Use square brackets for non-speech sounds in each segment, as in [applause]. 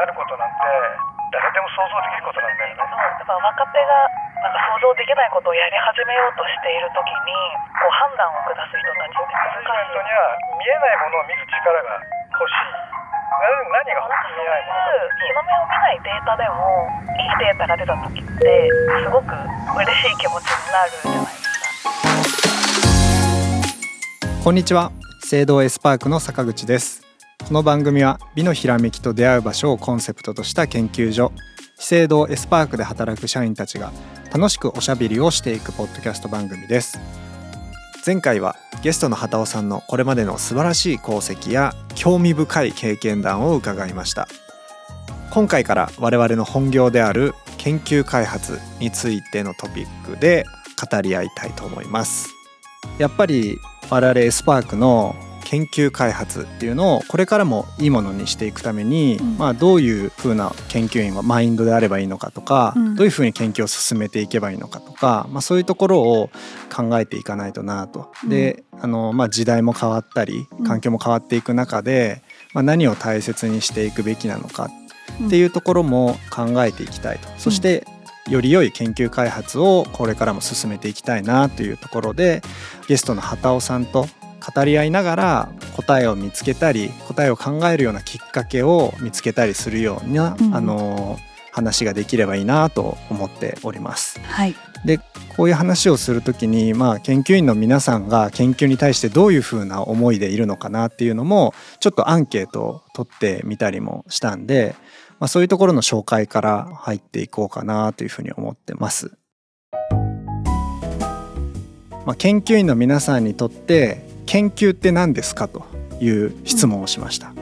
なることなんて誰でも想像できることなんだよね。やっぱ若手がなんか想像できないことをやり始めようとしている時にこう判断を下す人たちって難しい。マネジメントには見えないものを見る力が欲しい。な何が見えないもの日の目を見ないデータでもいいデータが出た時ってすごく嬉しい気持ちになるじゃないですか。こんにちは聖堂エスパークの坂口ですこの番組は美のひらめきと出会う場所をコンセプトとした研究所資生堂エスパークで働く社員たちが楽しくおしゃべりをしていくポッドキャスト番組です。前回はゲストの畑尾さんのこれまでの素晴らしい功績や興味深い経験談を伺いました。今回から我々の本業である研究開発についてのトピックで語り合いたいと思います。やっぱり我々エスパークの研究開発っていうのをこれからもいいものにしていくために、うん、まあ、どういうふうな研究員はマインドであればいいのかとか、うん、どういうふうに研究を進めていけばいいのかとか、まあ、そういうところを考えていかないとなと。であの、まあ、時代も変わったり環境も変わっていく中で、まあ、何を大切にしていくべきなのかっていうところも考えていきたいと。そしてより良い研究開発をこれからも進めていきたいなというところでゲストの畑尾さんと語り合いながら答えを見つけたり答えを考えるようなきっかけを見つけたりするような、うん、あの話ができればいいなと思っております。はい、でこういう話をする時に、まあ、研究員の皆さんが研究に対してどういうふうな思いでいるのかなっていうのもちょっとアンケートを取ってみたりもしたんで、まあ、そういうところの紹介から入っていこうかなというふうに思ってます。まあ、研究員の皆さんにとって研究って何ですかという質問をしました。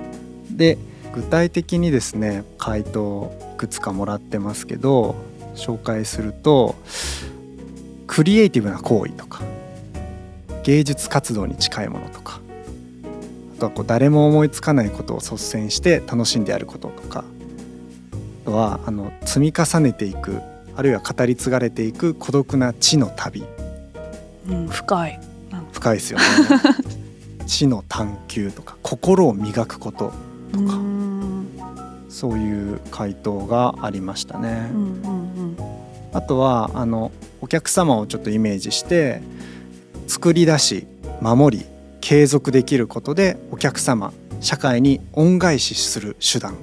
うん、で具体的にですね回答いくつかもらってますけど紹介するとクリエイティブな行為とか芸術活動に近いものとかあとはこう誰も思いつかないことを率先して楽しんでやることとかあとはあの積み重ねていくあるいは語り継がれていく孤独な地の旅、うん、深い深いですよね [laughs] 知の探求とか心を磨くこととかそういう回答がありましたね。うんうんうん、あとはあのお客様をちょっとイメージして作り出し守り継続できることでお客様社会に恩返しする手段っ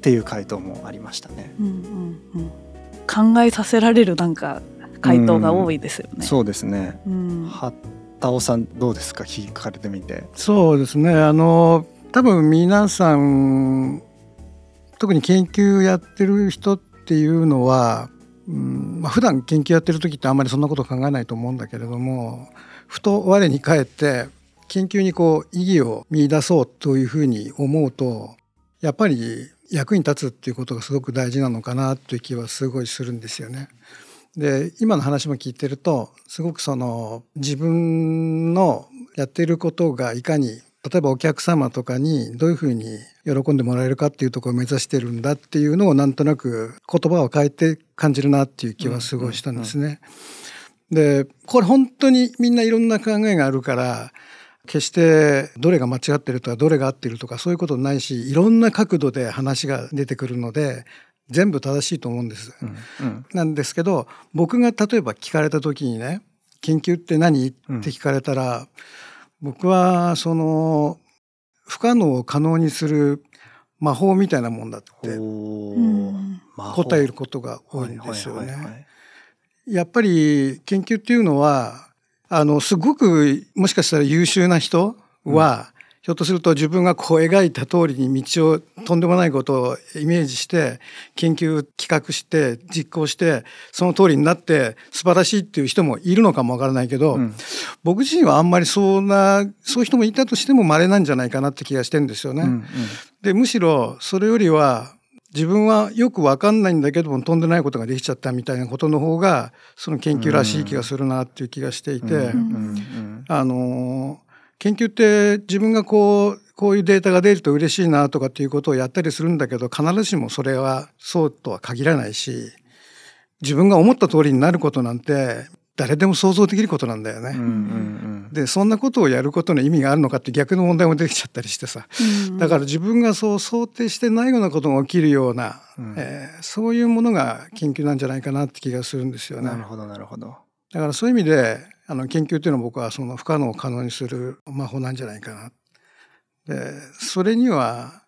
ていう回答もありましたね。うんうんうん、考えさせられるなんか回答が多いですよね。うん、そうですね。うん、田尾さんどうですか？聞かれてみて。そうですねあの多分皆さん特に研究やってる人っていうのは、うんまあ、普段研究やってる時ってあんまりそんなこと考えないと思うんだけれどもふと我に返って研究にこう意義を見出そうというふうに思うとやっぱり役に立つっていうことがすごく大事なのかなという気はすごいするんですよね。で今の話も聞いてるとすごくその自分のやっていることがいかに例えばお客様とかにどういうふうに喜んでもらえるかっていうところを目指してるんだっていうのをなんとなく言葉を変えて感じるなっていう気はすごいしたんですね。でこれ本当にみんないろんな考えがあるから決してどれが間違ってるとかどれが合ってるとかそういうことないしいろんな角度で話が出てくるので全部正しいと思うんです。うんうん、なんですけど僕が例えば聞かれた時にね「研究って何?」って聞かれたら、うん、僕はその不可能を可能にする魔法みたいなもんだって答えることが多いんですよね。やっぱり研究っていうのはあのすごくもしかしたら優秀な人は、ひょっとすると自分がこう描いた通りに道をとんでもないことをイメージして研究企画して実行してその通りになって素晴らしいっていう人もいるのかもわからないけど、うん、僕自身はあんまりそんなそういう人もいたとしても稀なんじゃないかなって気がしてんですよね。うんうん、でむしろそれよりは自分はよくわかんないんだけどもとんでないことができちゃったみたいなことの方がその研究らしい気がするなっていう気がしていて、あの研究って自分がこうこういうデータが出ると嬉しいなとかっていうことをやったりするんだけど必ずしもそれはそうとは限らないし自分が思った通りになることなんて誰でも想像できることなんだよね。うんうんでそんなことをやることの意味があるのかって逆の問題も出てきちゃったりしてさだから自分がそう想定してないようなことが起きるような、うんえーそういうものが研究なんじゃないかなって気がするんですよね。なるほどなるほど。だからそういう意味であの研究っていうのは僕はその不可能を可能にする魔法なんじゃないかな。でそれには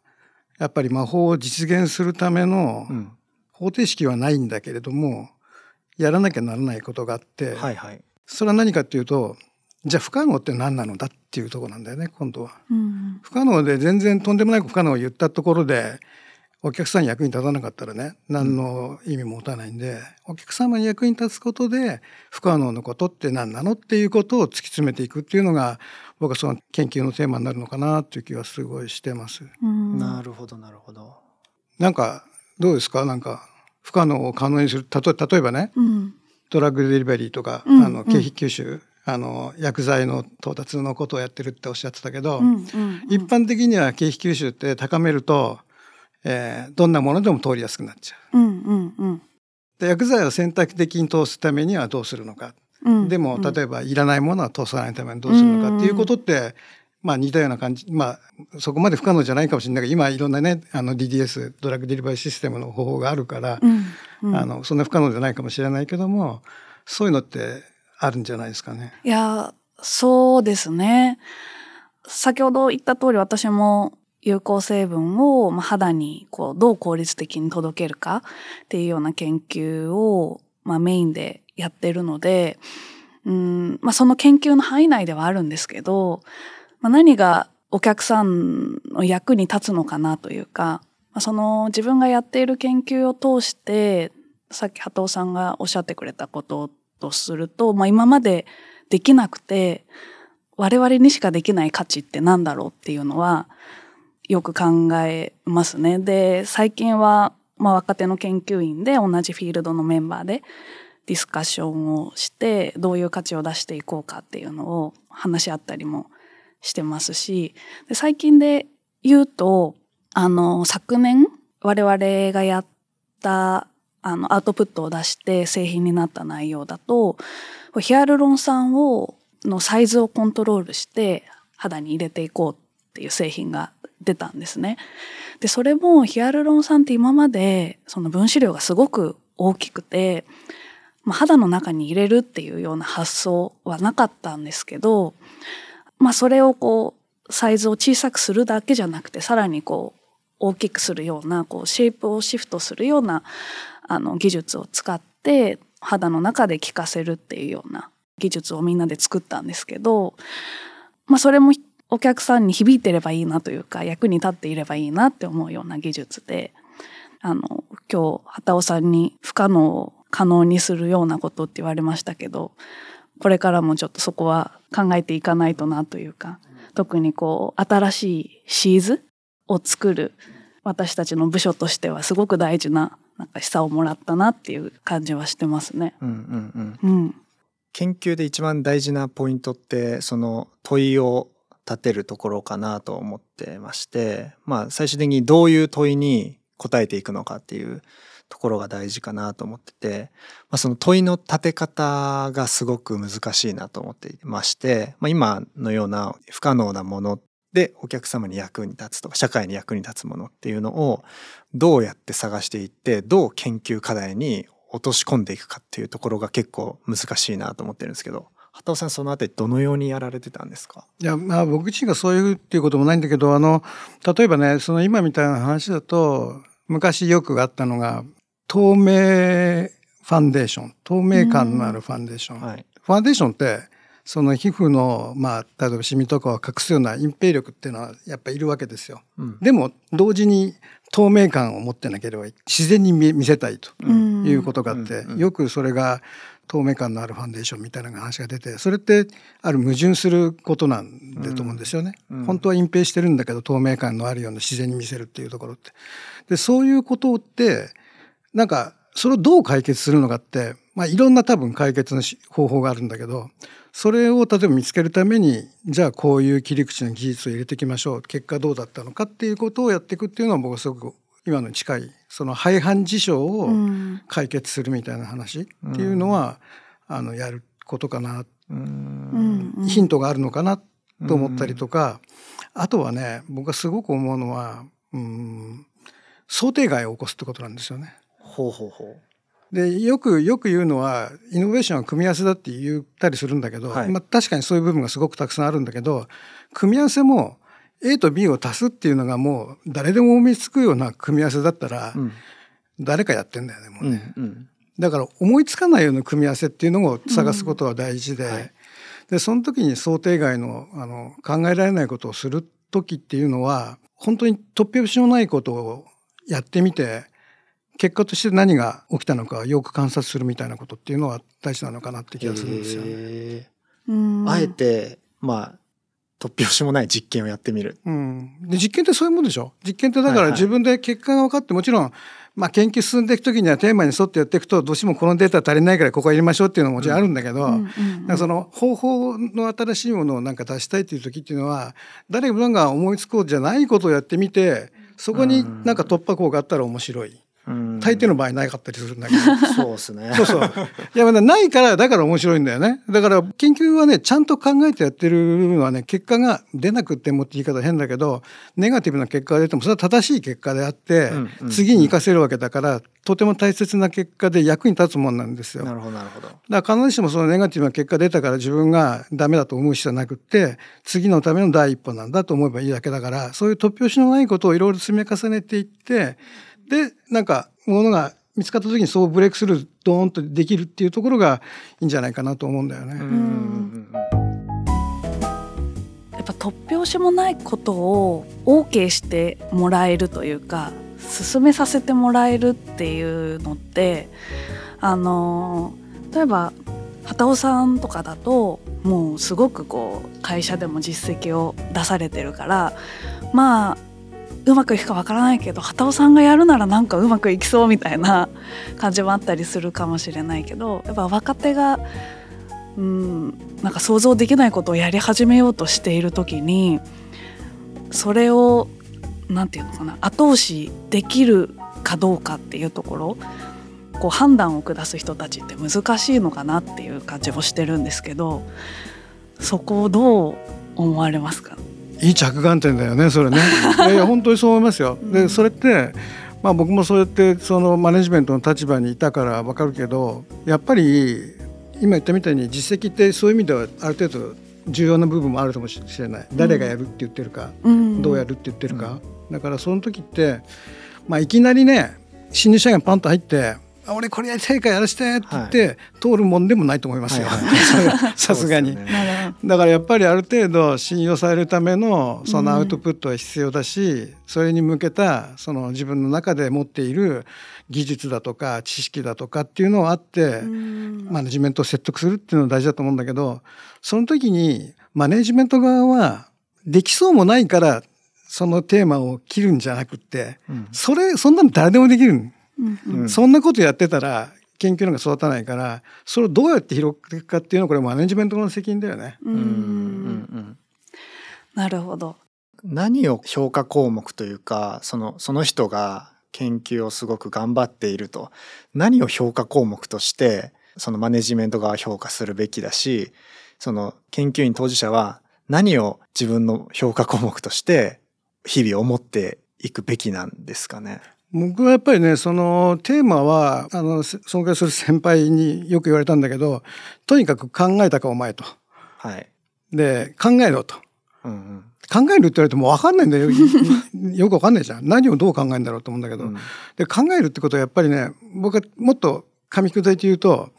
やっぱり魔法を実現するためのうん方程式はないんだけれどもやらなきゃならないことがあって、はいはい。それは何かっていうとじゃあ不可能って何なのだっていうところなんだよね今度は。うん不可能で全然とんでもない不可能を言ったところでお客さんに役に立たなかったらね何の意味も持たないんで、お客様に役に立つことで不可能のことって何なのっていうことを突き詰めていくっていうのが僕はその研究のテーマになるのかなっていう気はすごいしてます。うん。なるほどなるほど。なんかどうですか？なんか不可能を可能にするたと例えばねうん。ドラッグデリバリーとか、うんあの経費吸収、あの薬剤の到達のことをやってるっておっしゃってたけど、うんうん。一般的には経費吸収って高めると、えーどんなものでも通りやすくなっちゃう。うんうんうん。で薬剤を選択的に通すためにはどうするのか、うん。でも例えばいらないものは通さないためにどうするのかっていうことって、まあ似たような感じ。まあそこまで不可能じゃないかもしれない。けど今いろんなねあの DDS ドラッグデリバリーシステムの方法があるから、うんうん。あのそんな不可能じゃないかもしれないけどもそういうのってあるんじゃないですかね。いやそうですね。先ほど言った通り私も有効成分を肌にこうどう効率的に届けるかっていうような研究をまあメインでやってるのでうん、まあ、その研究の範囲内ではあるんですけど、まあ、何がお客さんの役に立つのかなというか、まあ、その自分がやっている研究を通してさっき波藤さんがおっしゃってくれたこととすると、まあ、今までできなくて我々にしかできない価値って何だろうっていうのはよく考えますね。で最近は、まあ、若手の研究員で同じフィールドのメンバーでディスカッションをしてどういう価値を出していこうかっていうのを話し合ったりもしてますしで最近で言うとあの昨年我々がやったあのアウトプットを出して製品になった内容だとヒアルロン酸をのサイズをコントロールして肌に入れていこうっていう製品が出たんですね。でそれもヒアルロン酸って今までその分子量がすごく大きくて、まあ、肌の中に入れるっていうような発想はなかったんですけど、まあ、それをこうサイズを小さくするだけじゃなくてさらにこう大きくするようなこうシェイプをシフトするようなあの技術を使って肌の中で効かせるっていうような技術をみんなで作ったんですけど、まあ、それもお客さんに響いてればいいなというか役に立っていればいいなって思うような技術であの今日畑尾さんに不可能を可能にするようなことって言われましたけどこれからもちょっとそこは考えていかないとなというか特にこう新しいシーズを作る私たちの部署としてはすごく大事ななんか示唆をもらったなっていう感じはしてますね。うんうんうん。うん、研究で一番大事なポイントってその問いを立てるところかなと思ってましてまあ最終的にどういう問いに答えていくのかっていうところが大事かなと思ってて、まあ、その問いの立て方がすごく難しいなと思っていまして、まあ、今のような不可能なものでお客様に役に立つとか社会に役に立つものっていうのをどうやって探していってどう研究課題に落とし込んでいくかっていうところが結構難しいなと思ってるんですけど。畑尾さんそのあたりどのようにやられてたんですか？いやまあ僕自身がそういうっていうこともないんだけどあの例えばねその今みたいな話だと昔よくあったのが透明ファンデーション透明感のあるファンデーション、はい。ファンデーションってその皮膚のまあ例えばシミとかを隠すような隠蔽力っていうのはやっぱいるわけですよ。うん。でも同時に透明感を持ってなければ自然に見見せたいとうんいうことがあって、よくそれが透明感のあるファンデーションみたいな話が出てそれってある矛盾することなんだと思うんですよね。うん本当は隠蔽してるんだけど透明感のあるような自然に見せるっていうところって。でそういうことってなんかそれをどう解決するのかって、まあ、いろんな多分解決のし方法があるんだけどそれを例えば見つけるためにじゃあこういう切り口の技術を入れていきましょう結果どうだったのかっていうことをやっていくっていうのは僕はすごく今のに近いその廃反事象をうん。解決するみたいな話っていうのは、あのやることかな、うん。うんヒントがあるのかなと思ったりとか、あとはね僕がすごく思うのはうん想定外を起こすってことなんですよね。ほうほうほでよくよく言うのはイノベーションは組み合わせだって言ったりするんだけど、はい。まあ、確かにそういう部分がすごくたくさんあるんだけど組み合わせも A と B を足すっていうのがもう誰でも思いつくような組み合わせだったらう。うん誰かやってんだよねもうね、うんだから思いつかないような組み合わせっていうのを探すことは大事で,、はいでその時に想定外のあの考えられないことをする時っていうのは本当に突拍子もないことをやってみて結果として何が起きたのかをよく観察するみたいなことっていうのは大事なのかなって気がするんですよね。あえてまあ突拍子もない実験をやってみる。うん、で実験ってそういうもんでしょ？実験ってだから自分で結果が分かってもちろん、まあ、研究進んでいく時にはテーマに沿ってやっていくとどうしてもこのデータ足りないからここは入れましょうっていうのももちろんあるんだけど、うんうんなんかその方法の新しいものをなんか出したいっていう時っていうのは誰もが思いつこうじゃないことをやってみてそこになんか突破口があったら面白い。うん大抵の場合なかったりするんだけど。そうですね。[laughs] そうそう。いや、まだないから、だから面白いんだよね。だから、研究はね、ちゃんと考えてやってるのはね、結果が出なくてもって言い方変だけど、ネガティブな結果が出ても、それは正しい結果であって、うんうん次に活かせるわけだから、とても大切な結果で役に立つもんなんですよ。なるほどなるほど。だから必ずしもそのネガティブな結果出たから自分がダメだと思う必要はなくって次のための第一歩なんだと思えばいいだけだからそういう突拍子のないことをいろいろ積み重ねていってでなんかものが見つかった時にそうブレイクスルードーンとできるっていうところがいいんじゃないかなと思うんだよね。やっぱ突拍子もないことを OK してもらえるというか進めさせてもらえるっていうのってあの例えば畑尾さんとかだともうすごくこう会社でも実績を出されてるからまあうまくいくかわからないけど畑尾さんがやるならなんかうまくいきそうみたいな感じもあったりするかもしれないけどやっぱ若手がうんなんか想像できないことをやり始めようとしている時にそれをなんていうのかな後押しできるかどうかっていうところこう判断を下す人たちって難しいのかなっていう感じもしてるんですけどそこをどう思われますか？いい着眼点だよねそれね。[laughs] いやいや本当にそう思いますよ。うんでそれってまあ僕もそうやってそのマネジメントの立場にいたから分かるけどやっぱり今言ったみたいに実績ってそういう意味ではある程度重要な部分もあるかもしれない。誰がやるって言ってるか、うんどうやるって言ってるか。だからその時ってまあいきなりね新入社員がパンと入ってあ俺これやりたいからやらせてって言って、通るもんでもないと思いますよ。[laughs] [laughs] さすがに。ね。だからやっぱりある程度信用されるためのそのアウトプットは必要だし、それに向けたその自分の中で持っている技術だとか知識だとかっていうのがあって、うん。マネジメントを説得するっていうのが大事だと思うんだけどその時にマネジメント側はできそうもないからそのテーマを切るんじゃなくってうん。それそんなの誰でもできる、うんそんなことやってたら研究なんか育たないからそれをどうやって広げていくかっていうのはこれマネジメントの責任だよね。うんなるほど。何を評価項目というかそのその人が研究をすごく頑張っていると何を評価項目としてそのマネジメント側は評価するべきだしその研究員当事者は何を自分の評価項目として日々思っていくべきなんですかね？僕はやっぱりねそのテーマはあのせ尊敬する先輩によく言われたんだけどとにかく考えたかお前と。はい。で考えろと。うんうん考えるって言われても分かんないんだよ [laughs] よく分かんないじゃん何をどう考えるんだろうと思うんだけど、うんで考えるってことはやっぱりね僕はもっと噛み砕いて言うと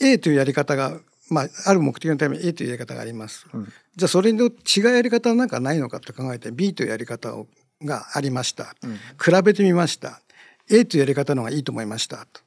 A というやり方が、まあ、ある目的のために A というやり方があります。うんじゃあそれの違うやり方なんかないのかって考えて B というやり方をがありました。うん比べてみました。A というやり方の方がいいと思いました。と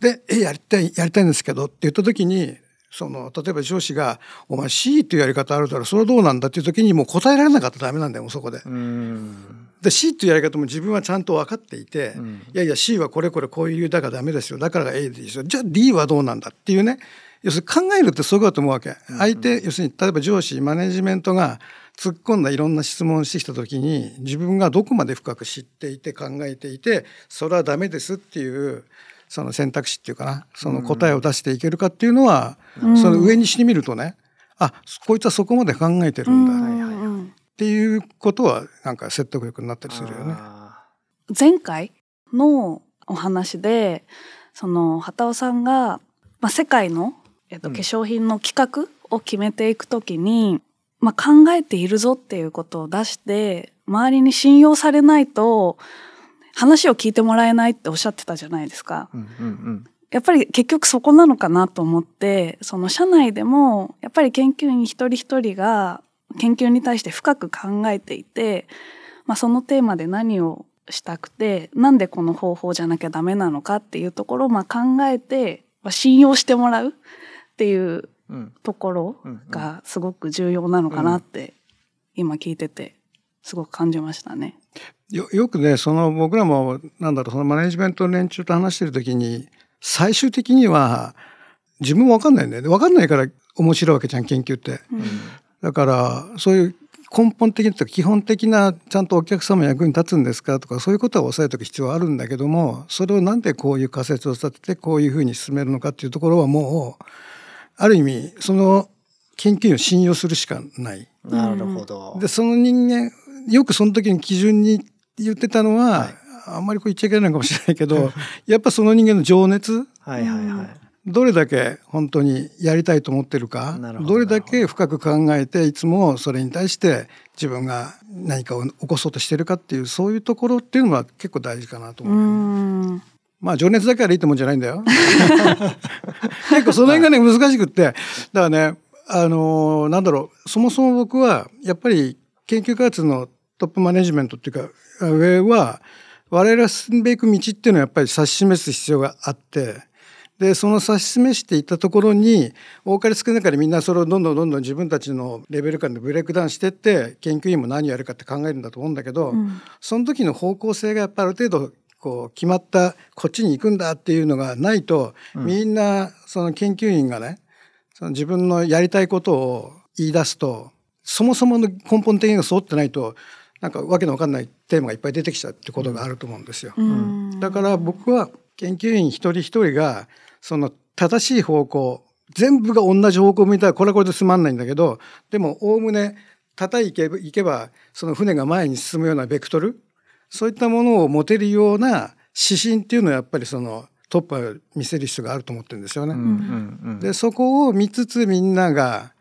で、A やりたい、やりたいんですけどって言った時に、その、例えば上司が、お前 C というやり方あるだろ、それはどうなんだっていう時にもう答えられなかったらダメなんだよ、もうそこで。うんで C というやり方も自分はちゃんと分かっていて、うん。いやいや C はこれこれこういう理由だからダメですよ。だからが A でいいですよ。じゃあ D はどうなんだっていうね。要するに考えるってそういうことだと思うわけ、相手要するに例えば上司マネジメントが突っ込んだいろんな質問をしてきた時に自分がどこまで深く知っていて考えていてそれはダメですっていうその選択肢っていうかな。その答えを出していけるかっていうのは、うん。その上にしてみるとね。あこいつはそこまで考えてるんだ、うんっうんていうことはなんか説得力になったりするよね。あ前回のお話でその畑尾さんが、まあ、世界の、えっと、うん化粧品の企画を決めていくときに、まあ、考えているぞっていうことを出して周りに信用されないと話を聞いてもらえないっておっしゃってたじゃないですか。ーうんうんやっぱり結局そこなのかなと思ってその社内でもやっぱり研究員一人一人が研究に対して深く考えていて、まあ、そのテーマで何をしたくてなんでこの方法じゃなきゃダメなのかっていうところをまあ考えて、まあ、信用してもらうっていううん。うんところうん。うん。がすごく重要なのかなって今聞いててすごく感じましたね。よよくねその僕らもなんだろうそのマネジメントの連中と話してる時に最終的には自分も分かんないんだよね。分かんないから面白いわけじゃん研究って。だからそういう根本的なと基本的なちゃんとお客様の役に立つんですかとかそういうことは押さえておく必要はあるんだけどもそれをなんでこういう仮説を立ててこういうふうに進めるのかっていうところはもうある意味その研究員を信用するしかない。なるほど。でその人間よくその時に基準に言ってたのは、はいあんまりこう言っちゃいけないのかもしれないけど [laughs] やっぱその人間の情熱はいはいはい。どれだけ本当にやりたいと思ってるかどどれだけ深く考えていつもそれに対して自分が何かを起こそうとしてるかっていうそういうところっていうのは結構大事かなとう思う。んまあ情熱だけあれいいってもんじゃないんだよ。[laughs] 結構その辺がね難しくってだからねあのーなんだろうそもそも僕はやっぱり研究開発のトップマネジメントっていうか上は我々が進んでいく道っていうのはやっぱり指し示す必要があってでその指し示していったところに多かれ少なかれみんなそれをどんどんどんどん自分たちのレベル感でブレイクダウンしてって研究員も何をやるかって考えるんだと思うんだけど、うん。その時の方向性がやっぱある程度こう決まったこっちに行くんだっていうのがないと、みんなその研究員がねその自分のやりたいことを言い出すとそもそもの根本的にが揃ってないとなんかわけのわかんないテーマがいっぱい出てきちゃうってことがあると思うんですよ。うん。だから僕は研究員一人一人がその正しい方向全部が同じ方向を向いたらこれはこれでつまんないんだけどでもおおむね叩いけばいけばその船が前に進むようなベクトルそういったものを持てるような指針っていうのはやっぱりそのトップは見せる必要があると思ってるんですよね。うんうんうん。でそこを見つつみんなが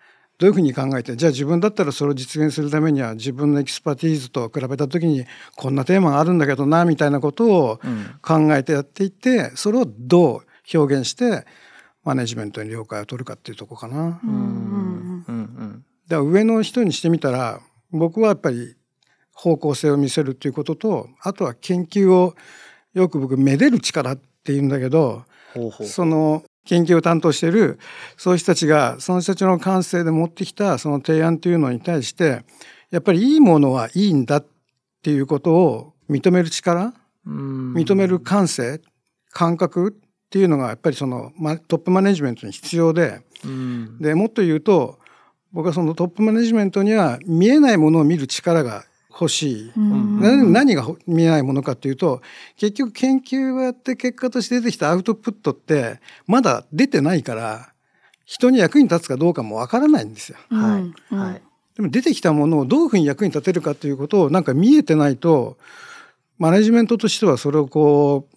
どういうふうに考えてじゃあ自分だったらそれを実現するためには自分の expertise と比べた時にこんなテーマがあるんだけどなみたいなことをうん考えてやっていってそれをどう表現してマネジメントに了解を取るかっていうとこかな。うんうんうんうんだから上の人にしてみたら僕はやっぱり方向性を見せるっていうこととあとは研究をよく僕めでる力っていうんだけど。その研究を担当しているそういう人たちがその人たちの感性で持ってきたその提案というのに対してやっぱりいいものはいいんだっていうことを認める力うん。認める感性感覚っていうのがやっぱりそのまトップマネジメントに必要でうん。でもっと言うと僕はそのトップマネジメントには見えないものを見る力が欲しい。うんな何が見えないものかっていうと結局研究をやって結果として出てきたアウトプットってまだ出てないから人に役に立つかどうかもわからないんですよ。はいはい。でも出てきたものをどういうふうに役に立てるかっていうことをなんか見えてないとマネジメントとしてはそれをこう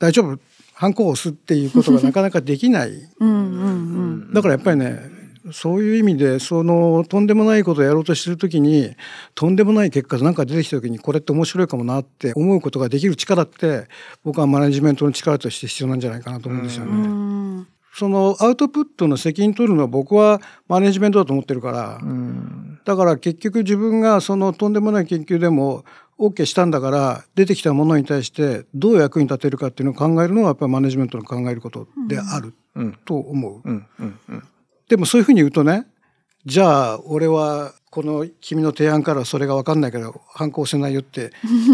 大丈夫ハンコを押すっていうことがなかなかできない。うんうんうんだからやっぱりねそういう意味でそのとんでもないことをやろうとしてる時にとんでもない結果なんか出てきた時にこれって面白いかもなって思うことができる力って僕はマネジメントの力として必要なんじゃないかなと思うんですよね。うん。そのアウトプットの責任取るのは僕はマネジメントだと思ってるから、うん。だから結局自分がそのとんでもない研究でも OK したんだから出てきたものに対してどう役に立てるかっていうのを考えるのはやっぱりマネジメントの考えることであるうん。と思う。でもそういうふうに言うとねじゃあ俺はこの君の提案からそれが分かんないから反抗せないよって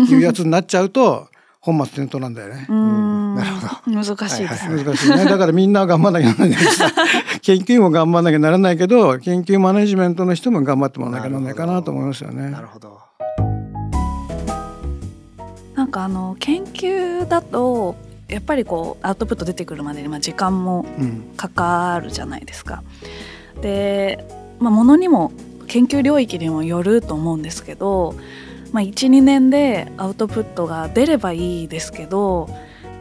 いうやつになっちゃうと [laughs] 本末転倒なんだよね。うんなるほ難しいですね。難しいね。だからみんな頑張んなきゃならないけどさ [laughs] 研究員も頑張んなきゃならないけど研究マネジメントの人も頑張ってもらわなきゃならないかなと思いますよねな。るほど。なんかあの研究だとやっぱりこうアウトプット出てくるまでにまあ時間もうんかかるじゃないですか。で、まあ、ものにも研究領域にもよると思うんですけど、まあ、12年でアウトプットが出ればいいですけど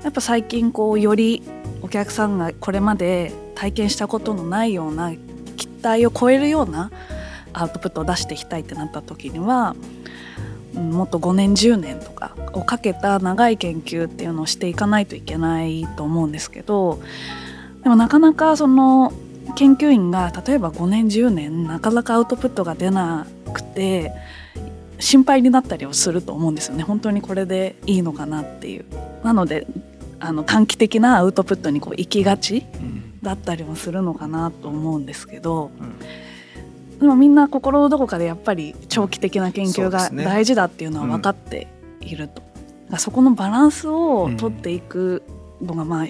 やっぱ最近こうよりお客さんがこれまで体験したことのないような期待を超えるようなアウトプットを出していきたいってなった時には、うんもっと5年10年とかをかけた長い研究っていうのをしていかないといけないと思うんですけどでもなかなかその研究員が例えば5年10年なかなかアウトプットが出なくて心配になったりはすると思うんですよね本当にこれでいいのかなっていう。なのであの短期的なアウトプットにこう行きがちだったりもするのかなと思うんですけど、でもみんな心のどこかでやっぱり長期的な研究が大事だっていうのは分かっていると、だからそこのバランスを取っていくのがまあ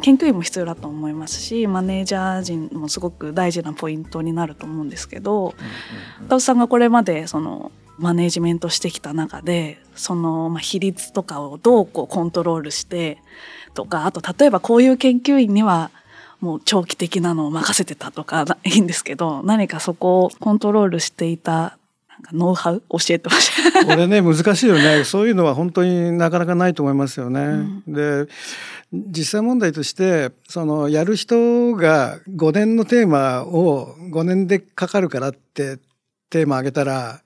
研究員も必要だと思いますしマネージャー陣もすごく大事なポイントになると思うんですけど田尾さんがこれまでそのマネージメントしてきた中でそのまあ比率とかをどうこうコントロールしてとかあと例えばこういう研究員にはもう長期的なのを任せてたとかな [laughs] いいんですけど何かそこをコントロールしていたなんかノウハウ？教えてほしい。[laughs] これね難しいよねそういうのは本当になかなかないと思いますよね。で実際問題としてそのやる人が5年のテーマを5年でかかるからってテーマあげたら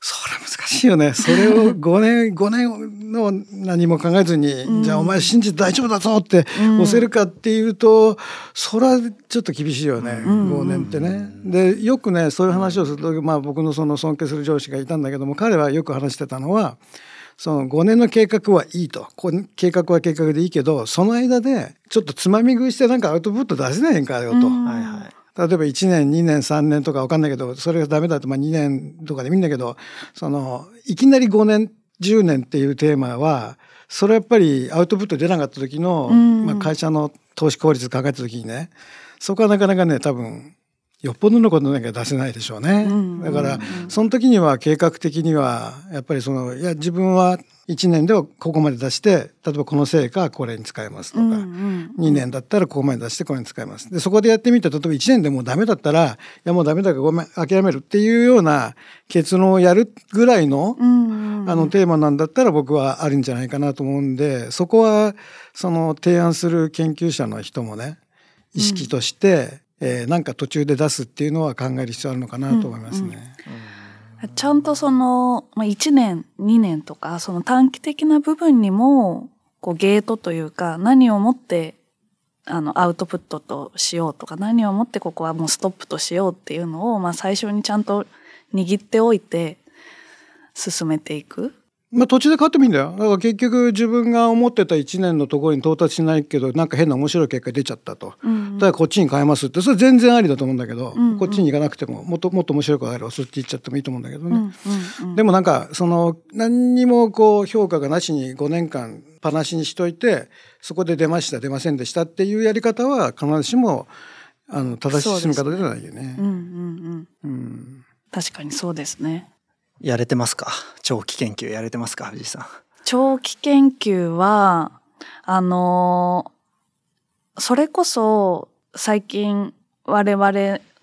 それ難しいよね。それを5年、5年の何も考えずに、うんじゃあお前信じて大丈夫だぞってうん押せるかっていうと、それはちょっと厳しいよね、うん5年ってね。で、よくね、そういう話をすると、まあ僕のその尊敬する上司がいたんだけども、彼はよく話してたのは、その5年の計画はいいと。計画は計画でいいけど、その間でちょっとつまみ食いしてなんかアウトプット出せないんかよと。うんはいはい例えば1年2年3年とか分かんないけどそれがダメだとまあ2年とかでもいいんだけどそのいきなり5年10年っていうテーマはそれはやっぱりアウトプット出なかった時の、うん。まあ、会社の投資効率考えた時にねそこはなかなかね多分よっぽどのことなきゃ出せないでしょうね。うんだからうんその時には計画的にはやっぱりそのいや自分は1年ではここまで出して例えばこの成果はこれに使えますとか。うんうん2年だったらここまで出してこれに使います。でそこでやってみて例えば1年でもうダメだったらいやもうダメだからごめん諦めるっていうような結論をやるぐらいの,、うんうんあのテーマなんだったら僕はあるんじゃないかなと思うんでそこはその提案する研究者の人もね意識として、えーなんか途中で出すっていうのは考える必要あるのかなと思いますね。ちゃんとその、まあ、1年2年とかその短期的な部分にもこうゲートというか何をもってあのアウトプットとしようとか何をもってここはもうストップとしようっていうのを、まあ、最初にちゃんと握っておいて進めていく。まあ途中で変わってもいいんだよ。だから結局自分が思ってた1年のところに到達しないけどなんか変な面白い結果出ちゃったと。うんだからこっちに変えますってそれ全然ありだと思うんだけど、うんうんこっちに行かなくてももっともっと面白いあればそっち行っちゃってもいいと思うんだけどね。うんうんうんでもなんかその何にもこう評価がなしに5年間パなしにしといてそこで出ました出ませんでしたっていうやり方は必ずしもあの正しい進み方ではないよね。うんうんうんうん確かにそうですね。やれてますか？長期研究やれてますか？藤井さん。長期研究は、あのーそれこそ最近我々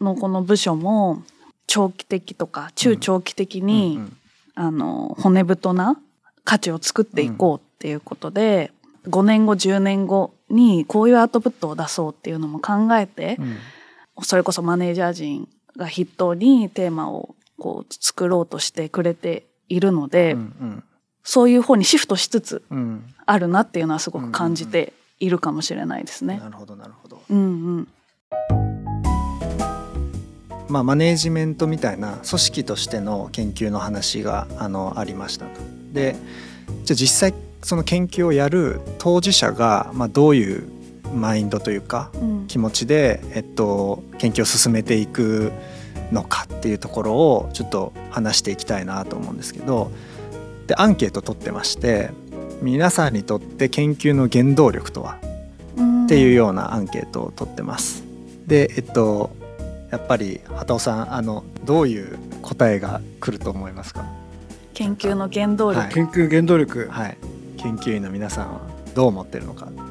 のこの部署も長期的とか中長期的に、うんうんあの骨太な価値を作っていこうっていうことで、5年後10年後にこういうアウトプットを出そうっていうのも考えて、うん。それこそマネージャー陣が筆頭にテーマをこう作ろうとしてくれているので、うんそういう方にシフトしつつうん。うんあるなっていうのはすごく感じているかもしれないですね。なるほどなるほど。うんうん。まあマネージメントみたいな組織としての研究の話があのありましたと。でじゃあ実際その研究をやる当事者が、まあ、どういうマインドというかうん。気持ちで、えっと、研究を進めていくのかっていうところをちょっと話していきたいなと思うんですけどでアンケート取ってまして皆さんにとって研究の原動力とは？うんっていうようなアンケートを取ってます。でえっとやっぱり畑尾さんあのどういう答えが来ると思いますか？研究の原動力、はい。研究原動力、はい。研究員の皆さんはどう思ってるのか。うん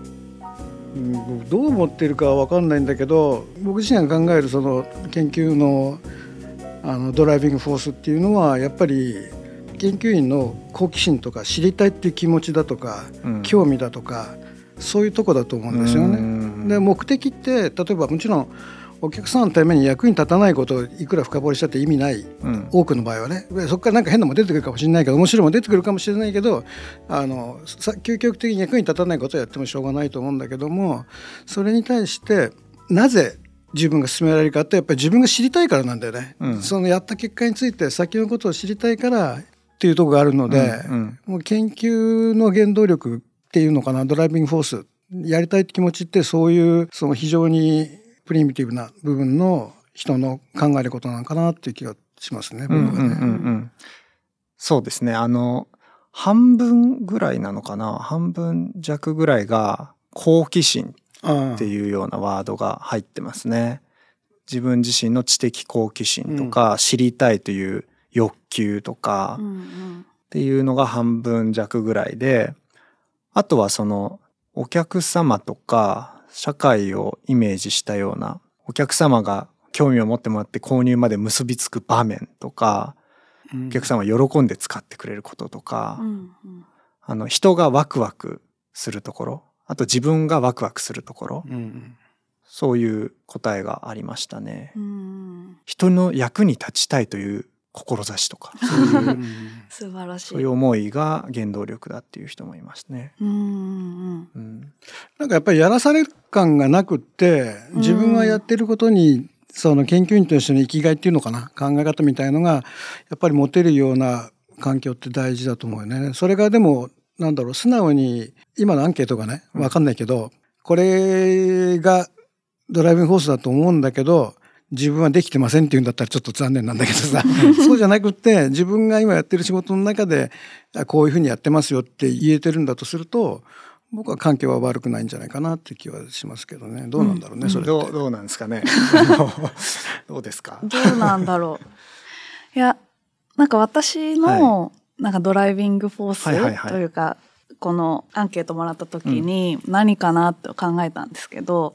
どう思ってるかは分かんないんだけど僕自身が考えるその研究のあのドライビングフォースっていうのはやっぱり研究員の好奇心とか知りたいっていう気持ちだとか、うん興味だとかそういうとこだと思うんですようね。んで目的って例えばもちろんお客さんのために役に立たないことをいくら深掘りしたって意味ないうん。多くの場合はね。でそこからなんか変なもん出てくるかもしれないけど面白いもん出てくるかもしれないけどあのさ究極的に役に立たないことをやってもしょうがないと思うんだけどもそれに対してなぜ自分が進められるかってやっぱり自分が知りたいからなんだよね。うん。そのやった結果について先のことを知りたいからっていうところがあるので、うんもう研究の原動力っていうのかな。ドライビングフォース。やりたいって気持ちってそういうその非常にプリミティブな部分の人の考えることなのかなっていう気がしますね。僕はねうんうんうん。うんそうですね。あの半分ぐらいなのかな？半分弱ぐらいが好奇心っていうようなワードが入ってますね。自分自身の知的好奇心とか、知りたいという欲求とかうんうんっていうのが半分弱ぐらいであとはそのお客様とか社会をイメージしたようなお客様が興味を持ってもらって購入まで結びつく場面とかうん。お客様が喜んで使ってくれることとか、うんうん。あの人がワクワクするところあと自分がワクワクするところうんそういう答えがありましたね。うん。人の役に立ちたいという志とか [laughs] そういううん素晴らしい。そういう思いが原動力だっていう人もいますね。うんうんうんなんかやっぱりやらされ感がなくって自分がやってることにその研究員としての生きがいっていうのかな考え方みたいのがやっぱり持てるような環境って大事だと思うよね。それがでもなんだろう素直に今のアンケートがね分かんないけど、これがドライビングフォースだと思うんだけど自分はできてませんって言うんだったらちょっと残念なんだけどさそうじゃなくって自分が今やってる仕事の中であこういうふうにやってますよって言えてるんだとすると僕は環境は悪くないんじゃないかなって気はしますけどねどうなんだろうね、うんそれ。どうどうなんですかね？[laughs] どうですか？うん。。どうなんだろう。[laughs] いや、なんか私の、なんかドライビングフォースはいはいはいというか、このアンケートもらった時に何かなって考えたんですけど、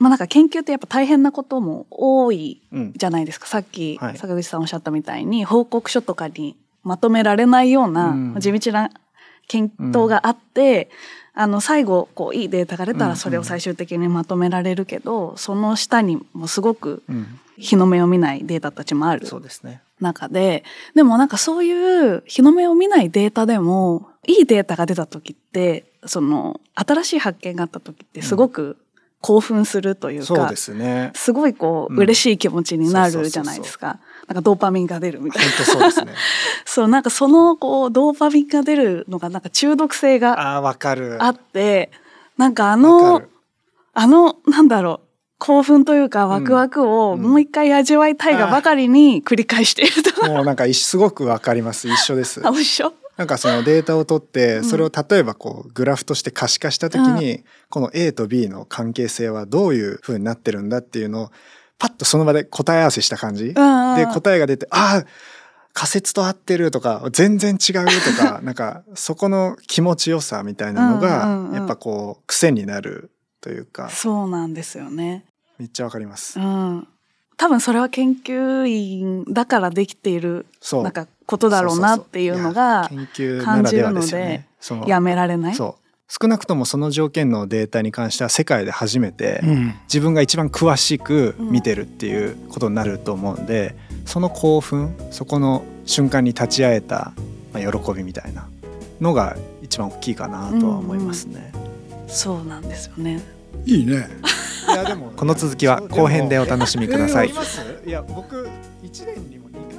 まあなんか研究ってやっぱ大変なことも多いうんじゃないですか。さっきはい坂口さんおっしゃったみたいに報告書とかにまとめられないようなうん地道な検討があって、あの最後こういいデータが出たらそれを最終的にまとめられるけど、その下にもすごくうん。日の目を見ないデータたちもあるそうですね。中で、でもなんかそういう日の目を見ないデータでも、いいデータが出た時って、その新しい発見があった時ってすごく興奮するというか、そうですね。すごいこう、うん嬉しい気持ちになるじゃないですか。なんかドーパミンが出るみたい本な。当そうですね。[laughs] そう、なんかそのこう、ドーパミンが出るのがなんか中毒性がああわかる。あって、なんかあわのあの、なんだろう、興奮というかワクワクをうんもう一回味わいたいがばかりに繰り返していると。もうなんか一すごくわかります。一緒です。[laughs] あ、一緒？なんかそのデータを取ってうん。それを例えばこうグラフとして可視化した時にこの A と B の関係性はどういう風になってるんだっていうのをパッとその場で答え合わせした感じ。で答えが出てああ仮説と合ってるとか全然違うとか [laughs] なんかそこの気持ちよさみたいなのがうん。やっぱこう癖になるというか。そうなんですよね。めっちゃわかります。う。ん。多分それは研究員だからできているそう。なんかことだろうなっていうのがそうそうそういや研究ならではですよね。そのやめられない？そう少なくともその条件のデータに関しては世界で初めてうん自分が一番詳しく見てるっていうことになると思うんで、その興奮そこの瞬間に立ち会えた、まあ、喜びみたいなのが一番大きいかなとは思いますね。そうなんですよね。いいね。いやでも [laughs] この続きは後編でお楽しみください。いや僕1年にも2回